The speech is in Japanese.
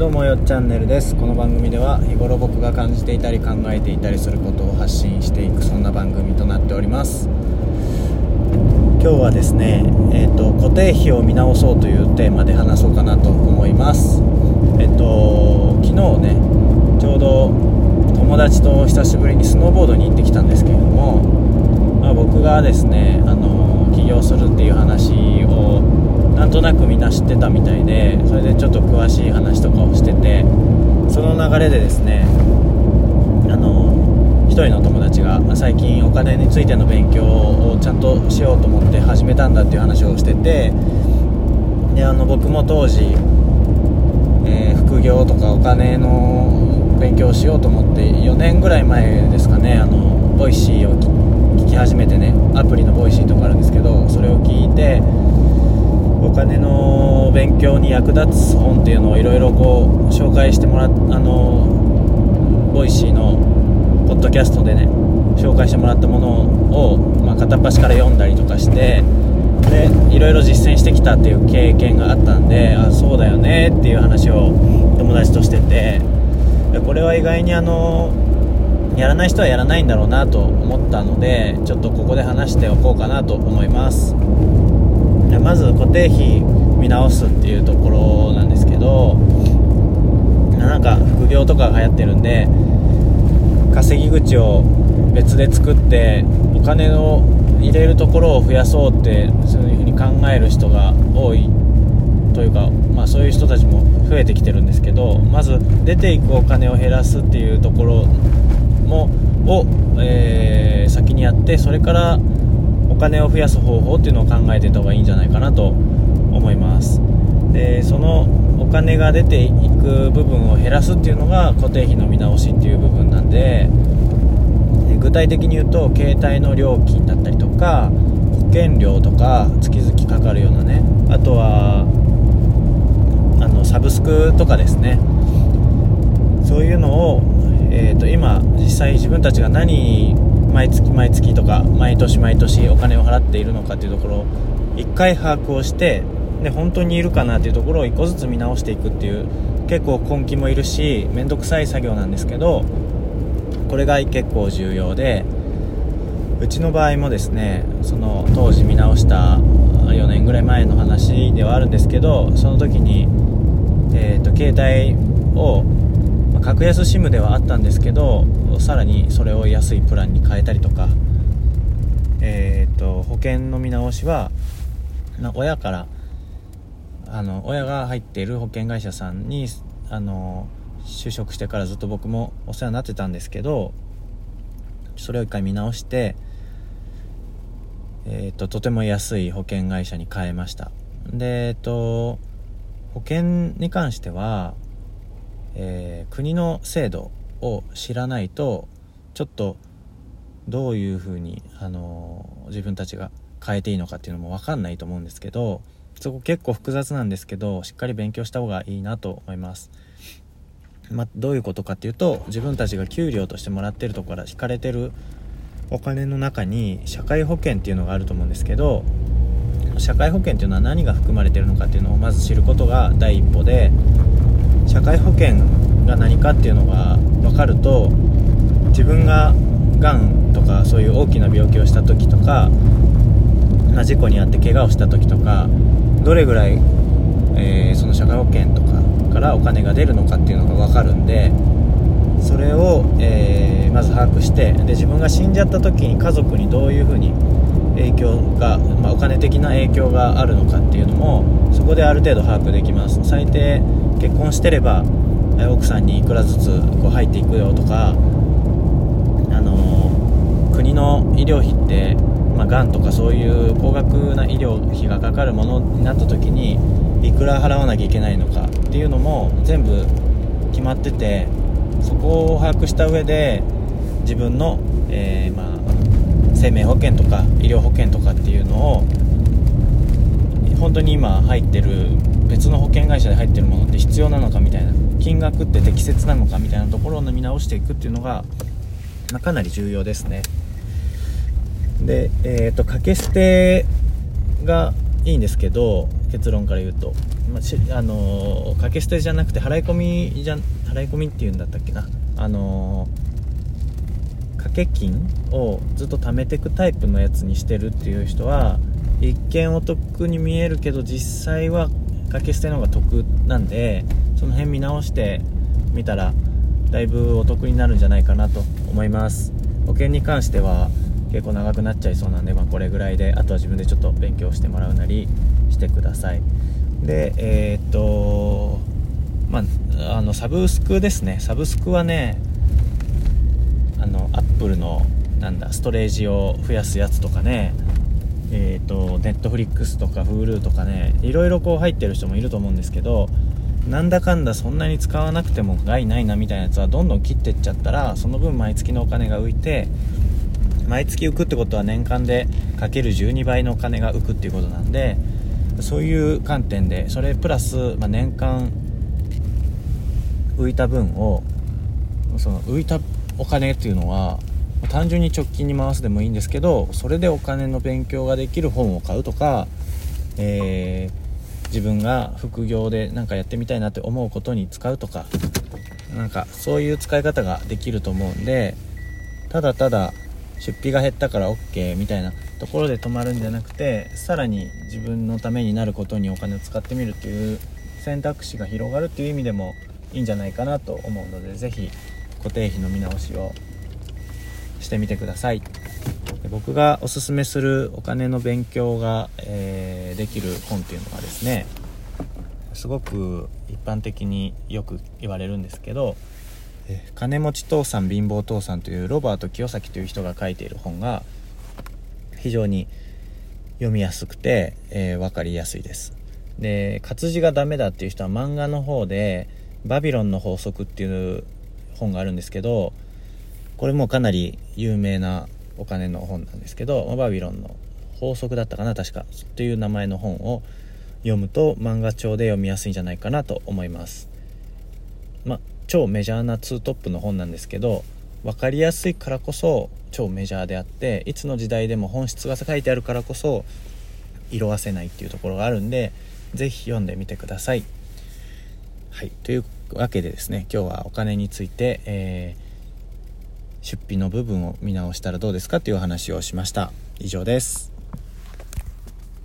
どうもよっチャンネルです。この番組では日頃僕が感じていたり考えていたりすることを発信していくそんな番組となっております。今日はですね、えーと、固定費を見直そうというテーマで話そうかなと思います。えっ、ー、と昨日ねちょうど友達と久しぶりにスノーボードに行ってきたんですけれども、まあ、僕がですねあの起業するっていう話をなんとなくみんな知ってたみたいでそれでちょっと詳しい話とかをしててその流れでですねあの1人の友達が最近お金についての勉強をちゃんとしようと思って始めたんだっていう話をしててであの僕も当時、えー、副業とかお金の勉強をしようと思って4年ぐらい前ですかねあのボイシーを聞き始めてねアプリのボイシーとかあるんですけどそれを聞いてお金の勉強に役立つ本っていうのをいろいろこう紹介してもらっあのボイシーのポッドキャストでね紹介してもらったものを、まあ、片っ端から読んだりとかしてでいろいろ実践してきたっていう経験があったんであそうだよねっていう話を友達としててこれは意外にあのやらない人はやらないんだろうなと思ったのでちょっとここで話しておこうかなと思います。まず固定費見直すっていうところなんですけどなんか副業とかが流行ってるんで稼ぎ口を別で作ってお金を入れるところを増やそうってそういうふうに考える人が多いというか、まあ、そういう人たちも増えてきてるんですけどまず出ていくお金を減らすっていうところもを、えー、先にやってそれからお金を増やす方法っていうのを考えてた方がいいんじゃないかなと思います。でそのお金が出ていく部分を減らすっていうのが固定費の見直しっていう部分なんで具体的に言うと携帯の料金だったりとか保険料とか月々かかるようなねあとはあのサブスクとかですね。そういうのを、えーと今実際自分たちが何毎月毎月とか毎年毎年お金を払っているのかっていうところを1回把握をしてで本当にいるかなっていうところを1個ずつ見直していくっていう結構根気もいるし面倒くさい作業なんですけどこれが結構重要でうちの場合もですねその当時見直した4年ぐらい前の話ではあるんですけどその時に、えーと、と携帯を格安 SIM ではあったんですけどさらにそれを安いプランに変えたりとか、えーと、保険の見直しは親からあの親が入っている保険会社さんにあの就職してからずっと僕もお世話になってたんですけどそれを一回見直して、えーと、とても安い保険会社に変えました。でえっ、ー、と保険に関してはえー、国の制度を知らないとちょっとどういうふうに、あのー、自分たちが変えていいのかっていうのも分かんないと思うんですけどそこ結構複雑なんですけどしっかり勉強した方がいいなと思います。まあ、どういうことかっていうと自分たちが給料としてもらってるとこから引かれてるお金の中に社会保険っていうのがあると思うんですけど社会保険っていうのは何が含まれてるのかっていうのをまず知ることが第一歩で社会保険が何かっていうのが分かると自分ががんとかそういう大きな病気をした時とか、ま、事故に遭って怪我をした時とかどれぐらい、えー、その社会保険とかからお金が出るのかっていうのが分かるんでそれを、えー、まず把握してで自分が死んじゃった時に家族にどういうふうに影響が、まあ、お金的な影響があるのかっていうのもそこである程度把握できます。最低結婚してれば奥さんにいくらずつこう入っていくよとか、あの国の医療費って、まあ、がんとかそういう高額な医療費がかかるものになった時にいくら払わなきゃいけないのかっていうのも全部決まっててそこを把握した上で自分の、えー、まあ、生命保険とか医療保険とかっていうのを本当に今入ってる別の保険会社で入ってるものって必要なのかみたいな金額って適切なのかみたいなところを見直していくっていうのが、まあ、かなり重要ですね。でえっ、ー、と掛け捨てがいいんですけど結論から言うと。まあ、しあの掛け捨てじゃなくて払い込みじゃ払い込みっていうんだったっけな。あの掛け金をずっと貯めていくタイプのやつにしてるっていう人は一見お得に見えるけど実際はけ捨ての方が得なんでその辺見直してみたらだいぶお得になるんじゃないかなと思います。保険に関しては結構長くなっちゃいそうなんで、まあ、これぐらいであとは自分でちょっと勉強してもらうなりしてください。でえー、っとまああのサブスクですね。サブスクはねあのアップルのなんだストレージを増やすやつとかねえーと、ネットフリックスとか Hulu とかねいろいろこう入ってる人もいると思うんですけどなんだかんだそんなに使わなくても害ないなみたいなやつはどんどん切ってっちゃったらその分毎月のお金が浮いて毎月浮くってことは年間でかける12倍のお金が浮くっていうことなんでそういう観点でそれプラス、まあ、年間浮いた分をその浮いたお金っていうのは単純に直近に回すでもいいんですけどそれでお金の勉強ができる本を買うとか、えー、自分が副業で何かやってみたいなって思うことに使うとかなんかそういう使い方ができると思うんでただただ出費が減ったから OK みたいなところで止まるんじゃなくてさらに自分のためになることにお金を使ってみるっていう選択肢が広がるっていう意味でもいいんじゃないかなと思うので是非固定費の見直しをしてみてください。僕がおすすめするお金の勉強が、えー、できる本っていうのはですねすごく一般的によく言われるんですけど「金持ち父さん貧乏父さん」というロバート清崎という人が書いている本が非常に読みやすくて、えー、分かりやすいです。で活字がダメだっていう人は漫画の方で「バビロンの法則」っていう本があるんですけどこれもかなり有名なお金の本なんですけどバビロンの法則だったかな確か。という名前の本を読むと漫画帳で読みやすいんじゃないかなと思います。まあ超メジャーな2トップの本なんですけど分かりやすいからこそ超メジャーであっていつの時代でも本質が書いてあるからこそ色あせないっていうところがあるんで是非読んでみてください。はい。というわけでですね今日はお金について、えー出費の部分を見直したらどうですかっていう話をしました。以上です。